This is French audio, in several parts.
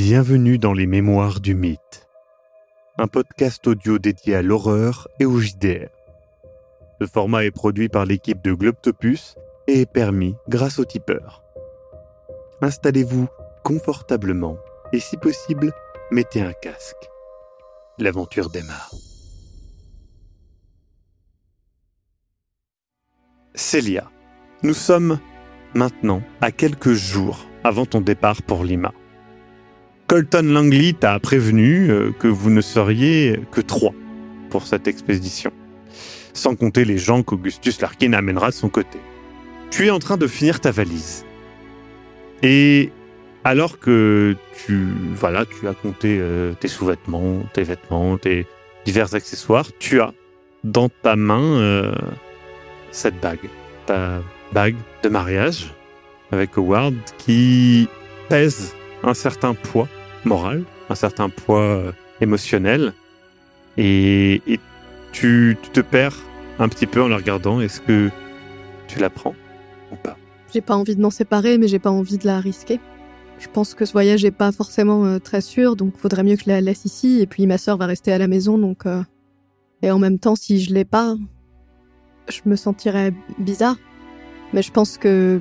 Bienvenue dans les Mémoires du Mythe, un podcast audio dédié à l'horreur et au JDR. Le format est produit par l'équipe de Globtopus et est permis grâce au tipeur. Installez-vous confortablement et si possible, mettez un casque. L'aventure démarre. Célia, nous sommes maintenant à quelques jours avant ton départ pour Lima. Colton Langley t'a prévenu euh, que vous ne seriez que trois pour cette expédition, sans compter les gens qu'Augustus Larkin amènera de son côté. Tu es en train de finir ta valise. Et alors que tu, voilà, tu as compté euh, tes sous-vêtements, tes vêtements, tes divers accessoires, tu as dans ta main euh, cette bague, ta bague de mariage avec Howard qui pèse un certain poids moral, un certain poids euh, émotionnel. Et, tu, te perds un petit peu en la regardant. Est-ce que tu la prends ou pas? J'ai pas envie de m'en séparer, mais j'ai pas envie de la risquer. Je pense que ce voyage est pas forcément euh, très sûr, donc faudrait mieux que je la laisse ici. Et puis ma sœur va rester à la maison, donc. Euh, et en même temps, si je l'ai pas, je me sentirais bizarre. Mais je pense que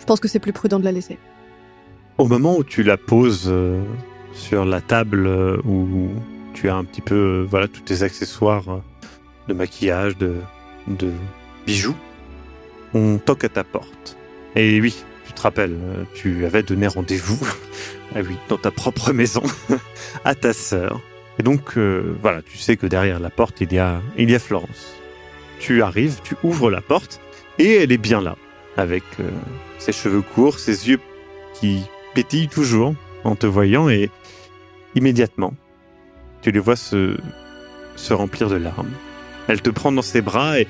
je pense que c'est plus prudent de la laisser. Au moment où tu la poses euh, sur la table euh, où tu as un petit peu euh, voilà tous tes accessoires de maquillage, de, de bijoux, on toque à ta porte. Et oui, tu te rappelles, tu avais donné rendez-vous, ah oui, dans ta propre maison, à ta sœur. Et donc voilà, tu sais que derrière la porte il y a il y a Florence. Tu arrives, tu ouvres la porte et elle est bien là, avec ses cheveux courts, ses yeux qui pétillent toujours en te voyant et immédiatement, tu les vois se, se remplir de larmes. Elle te prend dans ses bras et,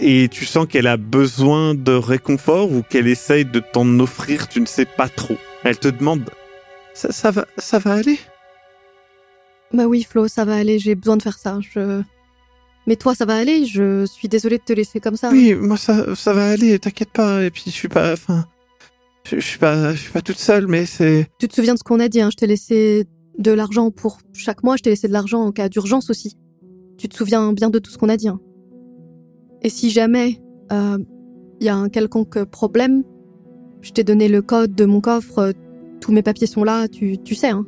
et tu sens qu'elle a besoin de réconfort ou qu'elle essaye de t'en offrir, tu ne sais pas trop. Elle te demande ça, ça va, ça va aller? Bah oui, Flo, ça va aller. J'ai besoin de faire ça. Je, mais toi, ça va aller Je suis désolée de te laisser comme ça. Oui, moi, ça, ça va aller, t'inquiète pas. Et puis, je suis pas... Enfin... Je, suis pas, je suis pas toute seule, mais c'est... Tu te souviens de ce qu'on a dit, hein Je t'ai laissé de l'argent pour chaque mois, je t'ai laissé de l'argent en cas d'urgence aussi. Tu te souviens bien de tout ce qu'on a dit. Hein Et si jamais il euh, y a un quelconque problème, je t'ai donné le code de mon coffre, tous mes papiers sont là, tu, tu sais, hein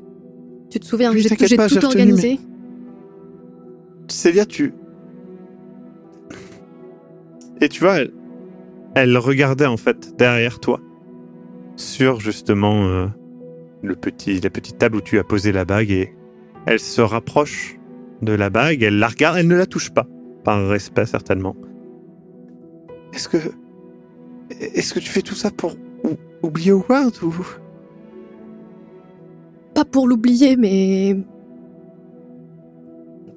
Tu te souviens, j'ai tout organisé. Célia, tu, et tu vois, elle, regardait en fait derrière toi, sur justement euh, le petit, la petite table où tu as posé la bague, et elle se rapproche de la bague, elle la regarde, elle ne la touche pas, par respect certainement. Est-ce que, est-ce que tu fais tout ça pour oublier Howard ou? Pas pour l'oublier, mais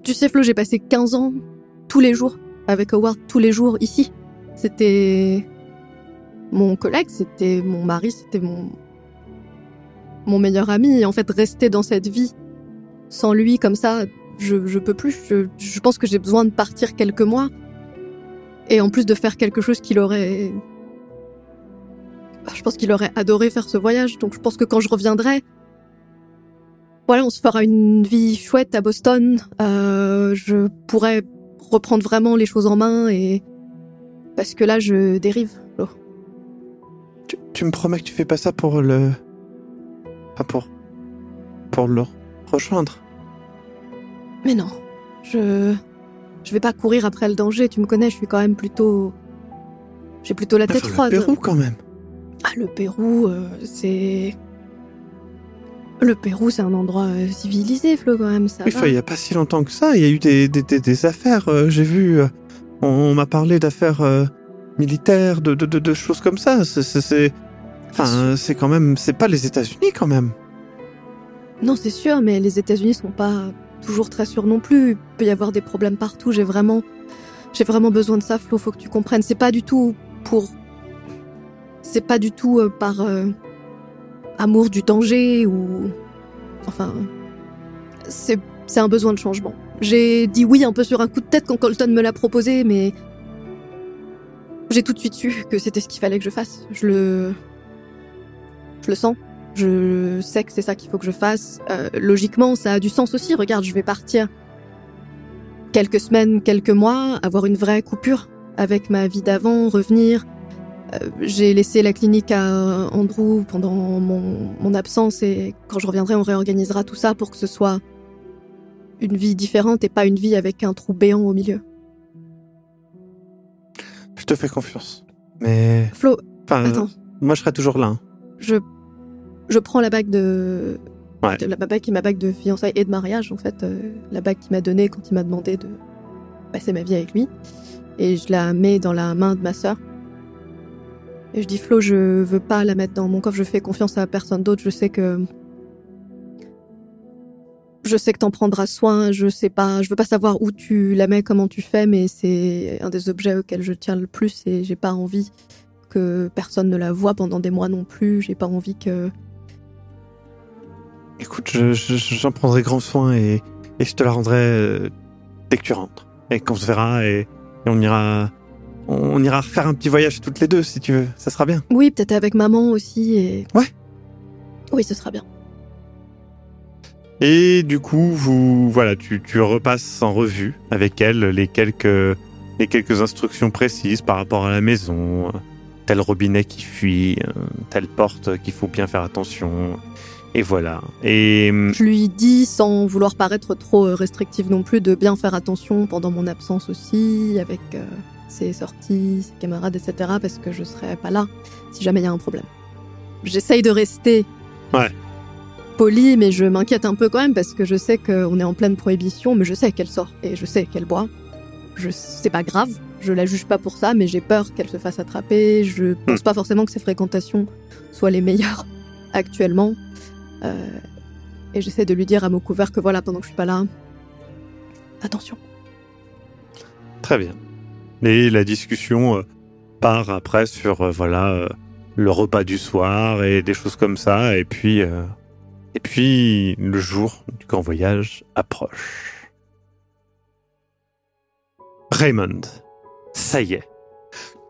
tu sais Flo, j'ai passé 15 ans tous les jours avec Howard tous les jours ici. C'était mon collègue, c'était mon mari, c'était mon mon meilleur ami. En fait, rester dans cette vie sans lui comme ça, je, je peux plus. Je, je pense que j'ai besoin de partir quelques mois. Et en plus de faire quelque chose qu'il aurait... Je pense qu'il aurait adoré faire ce voyage. Donc je pense que quand je reviendrai, voilà, on se fera une vie chouette à Boston. Euh, je pourrais reprendre vraiment les choses en main et parce que là je dérive. Tu, me promets que tu fais pas ça pour le, pas pour, pour le rejoindre. Mais non, je, je vais pas courir après le danger. Tu me connais, je suis quand même plutôt, j'ai plutôt la tête froide. Le Pérou quand même. Ah le Pérou, euh, c'est le Pérou, c'est un endroit euh, civilisé, Flo, quand même. Ça oui, il n'y a pas si longtemps que ça. Il y a eu des, des, des, affaires. Euh, j'ai vu. On, m'a parlé d'affaires militaires, de, de, de, choses comme ça. C'est. Enfin, c'est quand même. C'est pas les États-Unis, quand même. Non, c'est sûr, mais les États-Unis sont pas toujours très sûrs non plus. Il peut y avoir des problèmes partout. J'ai vraiment. J'ai vraiment besoin de ça, Flo. Faut que tu comprennes. C'est pas du tout pour. C'est pas du tout par amour du danger ou... Enfin... C'est, c'est un besoin de changement. J'ai dit oui un peu sur un coup de tête quand Colton me l'a proposé, mais... J'ai tout de suite su que c'était ce qu'il fallait que je fasse. Je le... Je le sens. Je sais que c'est ça qu'il faut que je fasse. Euh, logiquement, ça a du sens aussi. Regarde, je vais partir quelques semaines, quelques mois, avoir une vraie coupure avec ma vie d'avant, revenir. Euh, j'ai laissé la clinique à Andrew pendant mon, mon absence et quand je reviendrai, on réorganisera tout ça pour que ce soit une vie différente et pas une vie avec un trou béant au milieu. Je te fais confiance. Mais. Flo, Enfin, attends, moi, je serai toujours là. hein. je, je prends la bague de. Ouais. de- La bague qui est ma bague de fiançailles et de mariage, en fait. euh, la bague qu'il m'a donnée quand il m'a demandé de passer ma vie avec lui. Et je la mets dans la main de ma sœur. Et je dis, Flo, je veux pas la mettre dans mon coffre, je fais confiance à personne d'autre, je sais que. Je sais que t'en prendras soin, je sais pas, je veux pas savoir où tu la mets, comment tu fais, mais c'est un des objets auxquels je tiens le plus et j'ai pas envie que personne ne la voit pendant des mois non plus. J'ai pas envie que. Écoute, je- je- j'en prendrai grand soin et, et je te la rendrai euh, dès que tu rentres. Et qu'on se verra et, et on ira. On ira refaire un petit voyage toutes les deux si tu veux. Ça sera bien. Oui, peut-être avec maman aussi et. Ouais. Oui, ce sera bien. Et du coup, vous, voilà, tu, tu repasses en revue avec elle les quelques, les quelques instructions précises par rapport à la maison, tel robinet qui fuit, euh, telle porte qu'il faut bien faire attention. Et voilà. Et hum, Je lui dis, sans vouloir paraître trop euh, restrictive non plus, de bien faire attention pendant mon absence aussi, avec euh, ses sorties, ses camarades, etc., parce que je serai pas là si jamais il y a un problème. J'essaye de rester. Ouais. Poli, mais je m'inquiète un peu quand même parce que je sais qu'on est en pleine prohibition, mais je sais qu'elle sort et je sais qu'elle boit. Je, c'est pas grave, je la juge pas pour ça, mais j'ai peur qu'elle se fasse attraper. Je pense pas forcément que ses fréquentations soient les meilleures actuellement. Euh, et j'essaie de lui dire à mots couverts que voilà, pendant que je suis pas là, attention. Très bien. Et la discussion euh, part après sur euh, voilà le repas du soir et des choses comme ça. Et puis et puis le jour du grand voyage approche. Raymond, ça y est,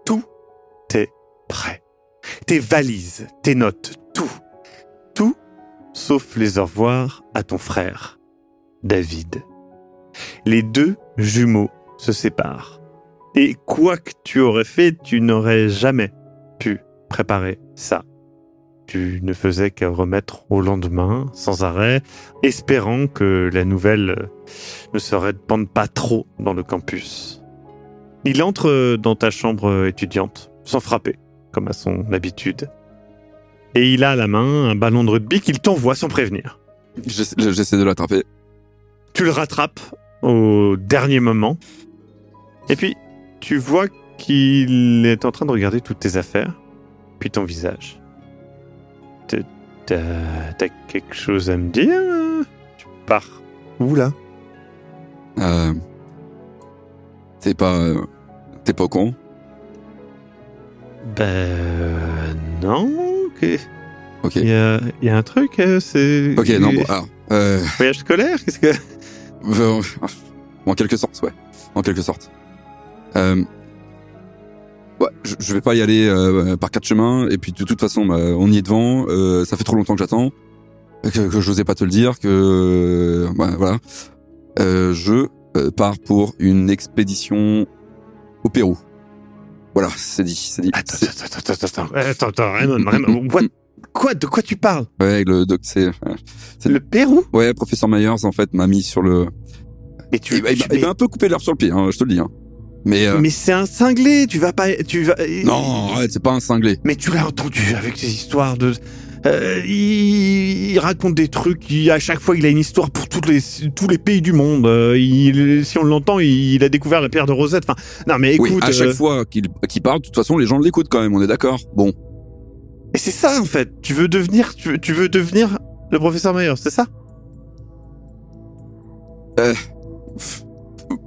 tout est prêt. Tes valises, tes notes, tout, sauf les au revoir à ton frère, David. Les deux jumeaux se séparent. Et quoi que tu aurais fait, tu n'aurais jamais pu préparer ça. Tu ne faisais qu'à remettre au lendemain, sans arrêt, espérant que la nouvelle ne se répande pas trop dans le campus. Il entre dans ta chambre étudiante, sans frapper, comme à son habitude. Et il a à la main un ballon de rugby qu'il t'envoie sans prévenir. J'essa- J'essaie de l'attraper. Tu le rattrapes au dernier moment. Et puis, tu vois qu'il est en train de regarder toutes tes affaires, puis ton visage. T'as- quelque chose à me dire? Tu pars où là? Euh, t'es pas, euh, t'es pas courant Ben non. Ok. Il y a, il y a un truc, euh, c'est. Ok, non, bon, alors, euh, Voyage scolaire, qu'est-ce que. euh, en quelque sorte, ouais, en quelque sorte. Euh, ouais, je, je vais pas y aller euh, par quatre chemins, et puis de toute façon, bah, on y est devant. euh, ça fait trop longtemps que j'attends, que, que j'osais pas te le dire, que ouais, voilà. Euh, je pars pour une expédition au Pérou. Voilà, c'est dit, c'est dit. Attends, attends, attends, attends, attends, attends, attends, Raymond, Raymond, what- Quoi De quoi tu parles? Ouais, le doc, c'est C'est- Le Pérou? Ouais, professeur Myers en fait m'a mis sur le. Et tu, Il m'a- il m'a tu- il m'a un peu coupé l'herbe sur le pied, hein, je te le dis. Hein. Mais euh, Mais c'est un cinglé, tu vas pas, tu vas. non, arrête, c'est pas un cinglé. Mais tu l'as entendu avec ces histoires de. Euh, il, il raconte des trucs. Il, à chaque fois, il a une histoire pour tous les tous les pays du monde. Euh, il, si on l'entend, il, il a découvert la pierre de Rosette. Enfin, non, mais écoute. oui, à chaque euh, fois qu'il qu'il parle, de toute façon, les gens l'écoutent quand même. On est d'accord. Bon, Et c'est ça en fait. Tu veux devenir, tu veux, tu veux devenir le professeur Myers, c'est ça?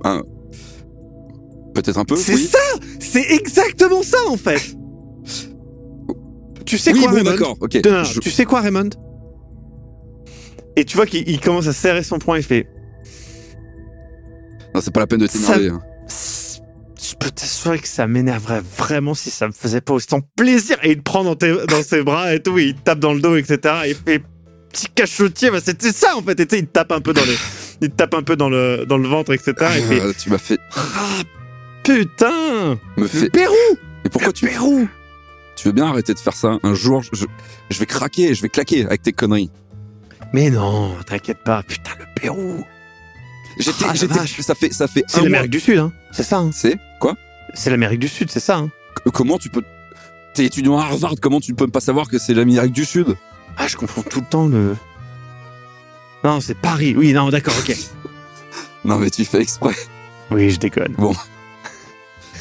Un- peut-être un peu. C'est oui. ça. C'est exactement ça en fait. tu sais oui, quoi, bon, Raymond? d'accord. Ok. Non, non, Je- Tu sais quoi, Raymond? Et tu vois qu'il il commence à serrer son poing et fait Non, c'est pas la peine de t'énerver. hein. Je peux t'assurer que ça m'énerverait vraiment si ça me faisait pas autant plaisir. Et il te prend dans, tes- dans ses bras et tout, il te tape dans le dos, etc. Il fait petit cachotier, bah, c'était ça en fait. Et il te tape un peu dans les, il te tape un peu dans le, dans le ventre, etc. Il fait, Ah, tu m'as fait ah, putain! me Le fait. Pérou! Mais pourquoi Le tu Pérou! tu veux bien arrêter de faire ça? Un jour, je, je vais craquer, je vais claquer avec tes conneries. Mais non, t'inquiète pas. Putain, le Pérou! J'étais, Ah, j'étais, ça fait, ça fait C'est l'Amérique du Sud, hein. C'est ça, hein. C'est quoi? C'est l'Amérique du Sud, c'est ça, hein. C- Comment tu peux T'es étudiant à Harvard, comment tu peux pas savoir que c'est l'Amérique du Sud? Ah, je confonds tout le temps le. Non, c'est Paris. Oui, non, d'accord, ok. Non mais tu fais exprès. Oui, je déconne.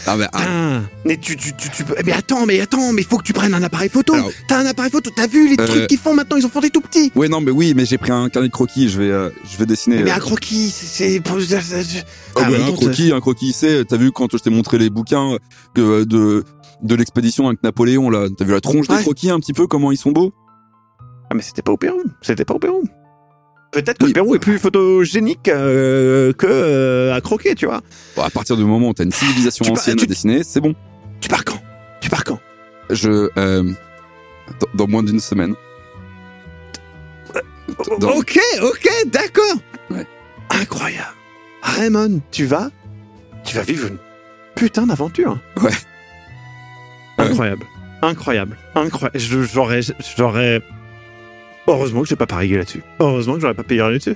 Ah mais ah, mais tu, tu, tu, tu peux. Mais attends, mais attends, mais faut que tu prennes un appareil photo. Alors- T'as un appareil photo. T'as vu les Euh, trucs qu'ils font maintenant Ils en font des tout petits. ouais non mais oui, mais j'ai pris un carnet de croquis, je vais, euh, je vais dessiner. Mais euh, un croquis, c'est. Ah Ah, ouais, un croquis, un croquis, c'est, t'as vu quand je t'ai montré les bouquins euh, de, de l'expédition avec Napoléon, là, t'as vu la tronche Ouais. des croquis un petit peu, comment ils sont beaux? Ah, mais c'était pas au Pérou. C'était pas au Pérou. Peut-être que Oui. le Pérou est plus photogénique euh, que euh, à croquer, tu vois. Bon, à partir du moment où t'as une civilisation Tu- ancienne tu- à dessiner, c'est bon. Tu pars quand? Tu pars quand? Je, euh, dans, dans moins d'une semaine. Dans- Ok, ok, d'accord. Ouais. Incroyable. Raymond, tu vas, tu vas vivre une putain d'aventure. Ouais. Ouais. Incroyable, incroyable, incroyable. J'aurais, j'aurais. Heureusement que j'ai pas parié là-dessus. Heureusement que j'aurais pas payé là-dessus.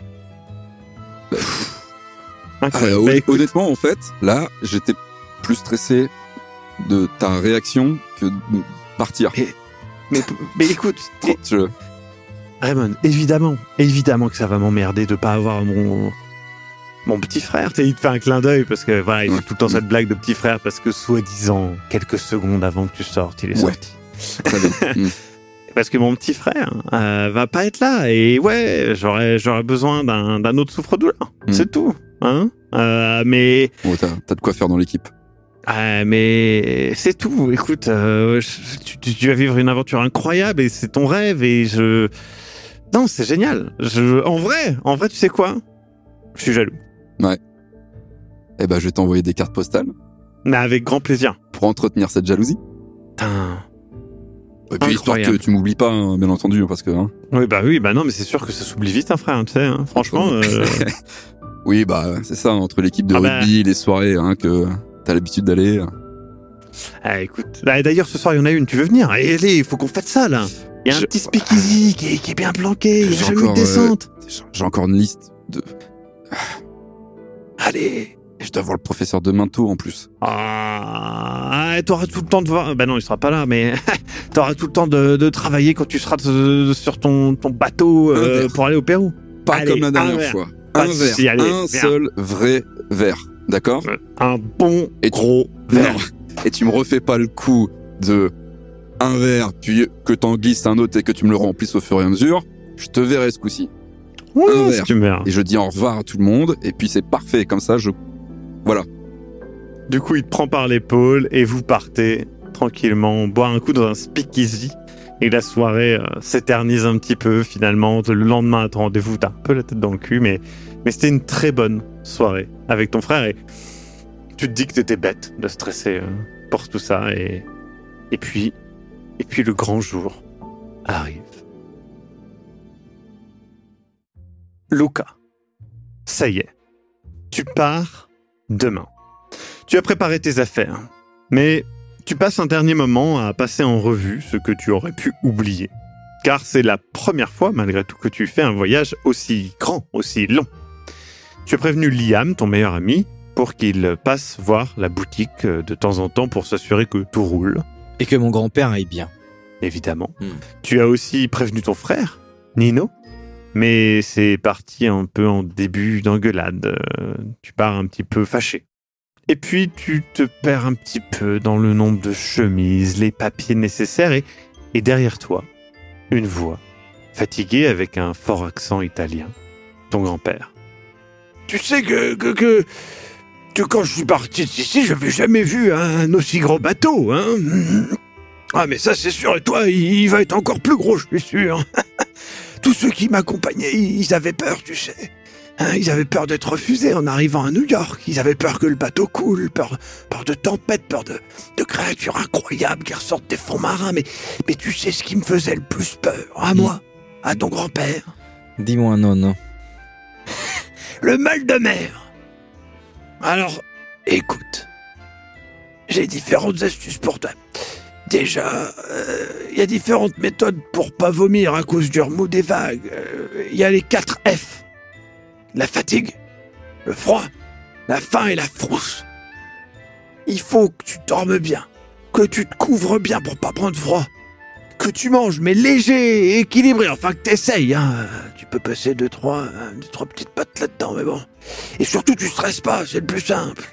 Ah, Incroyable. hon- Bah, écoute, honnêtement, en fait, là, j'étais plus stressé de ta réaction que de partir. mais, mais écoute, et- Je- Raymond, évidemment, évidemment que ça va m'emmerder de pas avoir mon mon petit frère. Il te fait un clin d'œil parce que voilà, il fait Ouais. tout le temps cette blague de petit frère parce que soi-disant quelques secondes avant que tu sortes, il est Ouais. sorti. Très bien. Parce que mon petit frère euh, va pas être là et ouais, j'aurais j'aurais besoin d'un d'un autre souffre-douleur. Mm. C'est tout, hein. Euh, mais Bon, t'as, de quoi faire dans l'équipe. euh, mais c'est tout. Écoute, euh, tu, vas vivre une aventure incroyable et c'est ton rêve et je. Non, c'est génial. Je, en vrai, en vrai, tu sais quoi? Je suis jaloux, Eh ben, je vais t'envoyer des cartes postales mais avec grand plaisir. pour entretenir cette jalousie. Putain. Et puis, histoire que tu m'oublies pas, hein, bien entendu, parce que, hein. Oui, bah oui, bah non, mais c'est sûr que ça s'oublie vite, un frère. Tu sais, hein. franchement. euh, oui, bah, c'est ça, entre l'équipe de Ah bah. rugby, les soirées, hein, que t'as l'habitude d'aller. ah, écoute. Là, D'ailleurs, ce soir, il y en a une. Tu veux venir? Allez, allez, il faut qu'on fasse ça là. Il y a un Je- petit speakeasy qui est, qui est bien planqué. Il y a jamais de euh, descente. J'ai encore une liste de, Allez. je dois voir le professeur de Minto, en plus. Ah, t'auras tout le temps de voir. Bah non, il sera pas là, mais t'auras tout le temps de, de travailler quand tu seras de- sur ton, ton bateau euh, pour aller au Pérou. Pas Allez, comme la un dernière verre. fois. Un verre. allez, un seul vrai verre. D'accord? Un bon Et tu- gros verre. Non. Et tu me refais pas le coup de un verre, puis que t'en glisses un autre et que tu me le remplisses au fur et à mesure. Je te verrai ce coup-ci. Ouais, un verre. tu me verras. Et je dis au revoir à tout le monde. Et puis c'est parfait. Comme ça, je. Du coup, il te prend par l'épaule et vous partez tranquillement boire un coup dans un speakeasy. Et la soirée euh, s'éternise un petit peu finalement. Le lendemain à ton rendez-vous, t'as un peu la tête dans le cul, mais, mais c'était une très bonne soirée avec ton frère. Et tu te dis que t'étais bête de stresser euh, pour tout ça. Et, et puis, et puis le grand jour arrive. Luca, ça y est, tu pars demain. Tu as préparé tes affaires, mais tu passes un dernier moment à passer en revue ce que tu aurais pu oublier. Car c'est la première fois, malgré tout, que tu fais un voyage aussi grand, aussi long. Tu as prévenu Liam, ton meilleur ami, pour qu'il passe voir la boutique de temps en temps pour s'assurer que tout roule, Et que mon grand-père aille bien. évidemment. Hmm. Tu as aussi prévenu ton frère, Nino, mais c'est parti un peu en début d'engueulade. euh, Tu pars un petit peu fâché. Et puis tu te perds un petit peu dans le nombre de chemises, les papiers nécessaires et, derrière toi, une voix, fatiguée avec un fort accent italien, ton grand-père. Tu sais que, que, que, que quand je suis parti d'ici, je n'avais jamais vu un aussi gros bateau, hein Ah mais ça c'est sûr, et toi, il va être encore plus gros, je suis sûr. Tous ceux qui m'accompagnaient, ils avaient peur, tu sais. Hein, ils avaient peur d'être refusés en arrivant à New York. Ils avaient peur que le bateau coule, peur, peur de tempêtes, peur de, de créatures incroyables qui ressortent des fonds marins. Mais, mais tu sais ce qui me faisait le plus peur? À moi? À ton grand-père? Dis-moi non, non. Le mal de mer Alors, écoute. J'ai différentes astuces pour toi. Déjà, euh, il y a différentes méthodes pour pas vomir à cause du remous des vagues. Euh, Il y a les 4 F. La fatigue, le froid, la faim et la frousse. Il faut que tu dormes bien, que tu te couvres bien pour pas prendre froid, que tu manges mais léger et équilibré, enfin que t'essayes. Hein. Tu peux passer deux trois, deux, trois petites pattes là-dedans, mais bon. Et surtout, tu stresses pas, c'est le plus simple.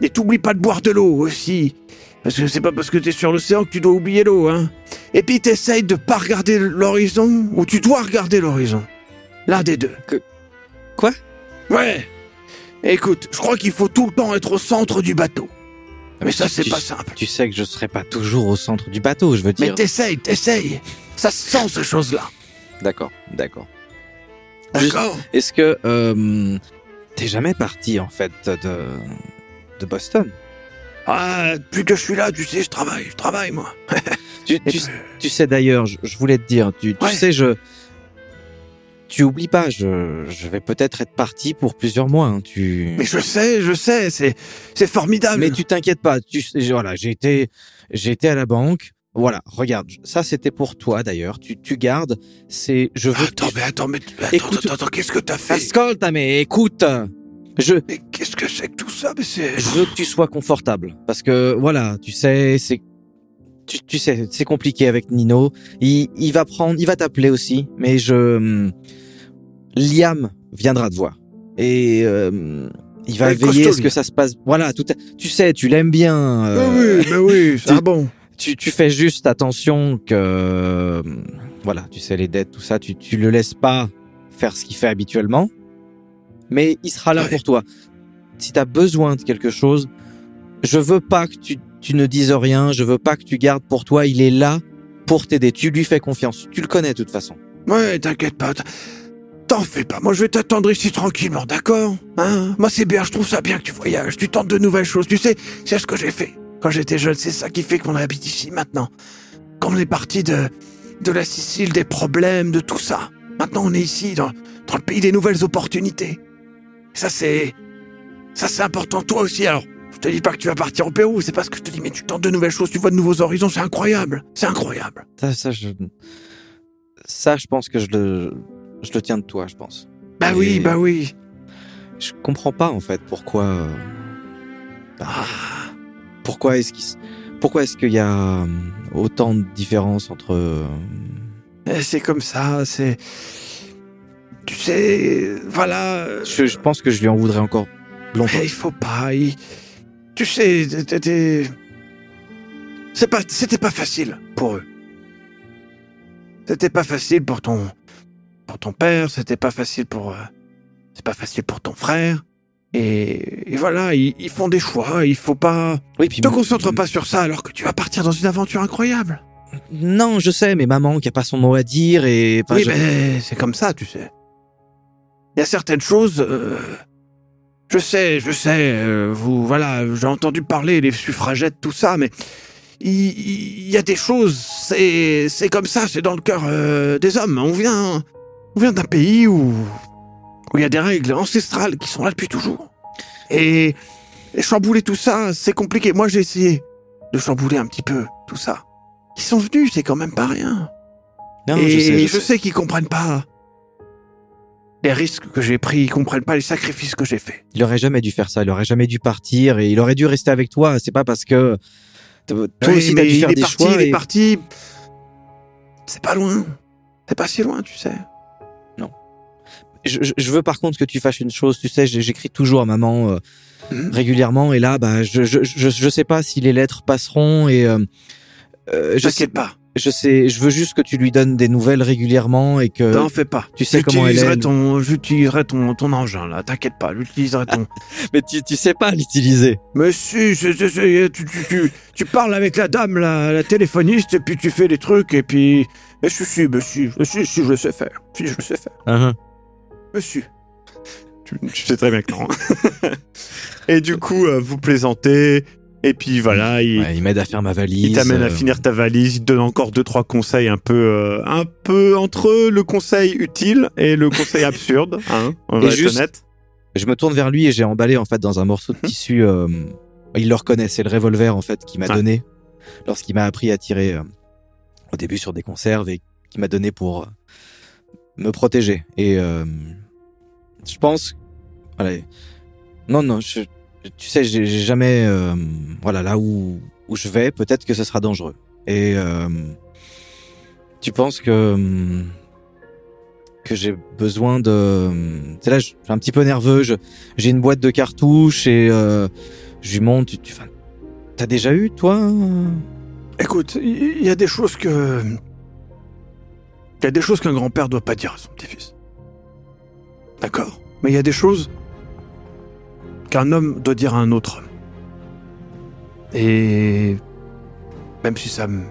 Et t'oublies pas de boire de l'eau aussi. Parce que c'est pas parce que t'es sur l'océan que tu dois oublier l'eau, hein. Et puis t'essayes de pas regarder l'horizon, ou tu dois regarder l'horizon. L'un des deux. Quoi? Ouais. Écoute, je crois qu'il faut tout le temps être au centre du bateau. Mais ça, c'est pas simple. Tu sais que je serai pas toujours au centre du bateau, je veux Mais dire. t'essayes, t'essayes. Ça se sent, ces choses-là. D'accord, d'accord. D'accord Est-ce que euh, t'es jamais parti en fait de de Boston? Ah, depuis que je suis là, tu sais, je travaille, je travaille, moi. tu, sais d'ailleurs, je, je voulais te dire, tu, tu Ouais. sais, je. Tu oublies pas, je, je vais peut-être être parti pour plusieurs mois. hein, tu... Mais je sais, je sais, c'est, c'est formidable. Mais tu t'inquiètes pas. Tu sais, voilà, j'ai été, j'ai été à la banque. Voilà, regarde, ça c'était pour toi d'ailleurs. Tu, tu gardes. C'est, je veux. Attends, mais attends, mais attends, Écoute- attends, attends, qu'est-ce que t'as fait? Ascolta, mais écoute, je, Mais qu'est-ce que c'est que tout ça? Mais c'est. je veux que tu sois confortable parce que voilà, tu sais, c'est, tu, tu sais, c'est compliqué avec Nino. Il, il va prendre, il va t'appeler aussi, mais je, Liam viendra te voir et euh, il va est veiller à ce que ça se passe. Voilà, tout, tu sais, tu l'aimes bien. Mais euh, oui, mais oui, c'est un bon. tu, tu fais juste attention que euh, voilà, tu sais les dettes, tout ça, tu tu le laisses pas faire ce qu'il fait habituellement, mais il sera là Ouais. pour toi. Si tu as besoin de quelque chose, je veux pas que tu tu ne dises rien, je veux pas que tu gardes pour toi, il est là pour t'aider. Tu lui fais confiance, tu le connais de toute façon. Ouais, t'inquiète pas. T'en fais pas. Moi, je vais t'attendre ici tranquillement, d'accord? Hein? Moi, c'est bien. Je trouve ça bien que tu voyages. Tu tentes de nouvelles choses. Tu sais, c'est ce que j'ai fait quand j'étais jeune. C'est ça qui fait qu'on habite ici maintenant. Quand on est parti de de la Sicile, des problèmes, de tout ça. Maintenant, on est ici dans dans le pays des nouvelles opportunités. Ça, c'est ça, c'est important. Toi aussi. Alors, je te dis pas que tu vas partir au Pérou. C'est pas ce que je te dis, mais tu tentes de nouvelles choses. Tu vois de nouveaux horizons. C'est incroyable. C'est incroyable. Ça ça je ça je pense que je le je le tiens de toi, je pense. Bah Et- oui, bah oui. Je comprends pas en fait pourquoi Ah. pourquoi est-ce qu'il pourquoi est-ce qu'il y a euh, autant de différences entre euh, Eh, C'est comme ça, c'est. Tu sais, voilà. je, je pense que je lui en voudrais encore longtemps. Eh, Il faut pas. il- Tu sais, c'est pas, c'était pas facile pour eux. C'était pas facile pour ton, pour ton père. C'était pas facile pour, euh, c'est pas facile pour ton frère. Et, et voilà, ils, ils font des choix. Il faut pas. Oui, puis Te concentre pas sur ça alors que tu vas partir dans une aventure incroyable. Non, je sais, mais maman qui a pas son mot à dire et enfin, oui, je- mais c'est comme ça, tu sais. Il y a certaines choses. euh, je sais, je sais. euh, vous, voilà, j'ai entendu parler les suffragettes, tout ça, mais il, y a des choses. C'est, c'est comme ça. C'est dans le cœur euh, des hommes. On vient, on vient d'un pays où où il y a des règles ancestrales qui sont là depuis toujours. Et, et chambouler tout ça, c'est compliqué. Moi, j'ai essayé de chambouler un petit peu tout ça. Ils sont venus, c'est quand même pas rien. non, Et je sais, je je sais. sais qu'ils comprennent pas les risques que j'ai pris, ils comprennent pas les sacrifices que j'ai faits. Il aurait jamais dû faire ça, il aurait jamais dû partir et il aurait dû rester avec toi. C'est pas parce que toi Oui, aussi t'as dû faire il est des parti, choix. il est parti. C'est pas loin. C'est pas si loin, tu sais. je, je- je veux par contre que tu fasses une chose. Tu sais, j'écris toujours à maman euh, Mhm. régulièrement et là, bah, je, je je je sais pas si les lettres passeront et euh, euh, je sais T'inquiète pas. Je sais, je veux juste que tu lui donnes des nouvelles régulièrement et que T'en fais pas. tu sais comment elle J'utiliserai est. ton, j'utiliserai ton, ton engin, là. T'inquiète pas. J'utiliserai ton. Mais tu, tu sais pas l'utiliser. Mais si, tu, tu, tu, tu parles avec la dame, la, la téléphoniste, et puis tu fais des trucs, et puis. Mais si, si, mais si, si, si, je le sais faire. Si, je le sais faire. Uh-huh. Monsieur, tu, tu sais très bien que non. et du coup, euh, vous plaisantez. Et puis voilà, il, Ouais, il m'aide à faire ma valise. il t'amène à euh, finir ta valise. Il te donne encore deux trois conseils un peu, euh, un peu entre le conseil utile et le conseil absurde. Hein, on Et va être juste- honnête. Je me tourne vers lui et j'ai emballé en fait dans un morceau de tissu. euh, il le reconnaît, c'est le revolver en fait qu'il m'a Ah. donné lorsqu'il m'a appris à tirer au début sur des conserves et qu'il m'a donné pour me protéger. Et je pense, non non, je- tu sais, j'ai jamais, euh, voilà, là où où je vais, peut-être que ce sera dangereux. Et euh, tu penses que que j'ai besoin de. C'est là, je suis un petit peu nerveux. J'ai une boîte de cartouches et euh, je lui montre. Tu, tu, t'as déjà eu, toi Écoute, il y, a des choses que. Il y a des choses qu'un grand-père doit pas dire à son petit-fils. D'accord? Mais il y a des choses qu'un homme doit dire à un autre. Et. Même si ça me.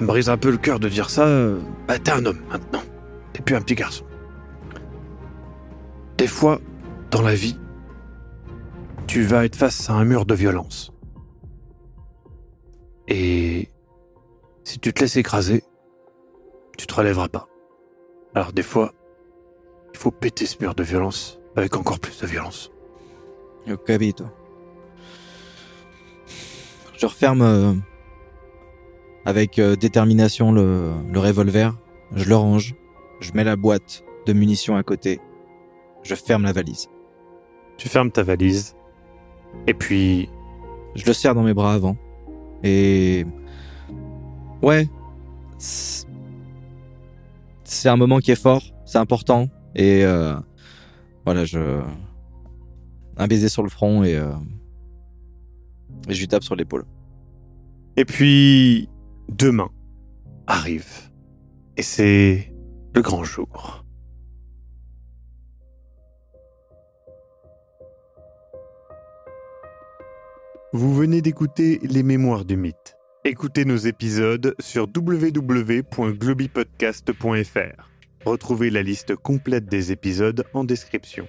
Brise un peu le cœur de dire ça, bah t'es un homme maintenant. T'es plus un petit garçon. Des fois, dans la vie, tu vas être face à un mur de violence. Et si tu te laisses écraser, tu te relèveras pas. Alors des fois, il faut péter ce mur de violence avec encore plus de violence. Capito. Je referme euh, avec euh, détermination le, le revolver. Je le range. Je mets la boîte de munitions à côté. Je ferme la valise. Tu fermes ta valise. Et puis, Je le serre dans mes bras avant. Et ouais, c'est c'est un moment qui est fort, c'est important. Et euh, voilà, je un baiser sur le front et, euh, et je lui tape sur l'épaule. et puis, demain arrive. Et c'est le grand jour. Vous venez d'écouter Les Mémoires du Mythe. Écoutez nos épisodes sur www.globipodcast.fr. Retrouvez la liste complète des épisodes en description.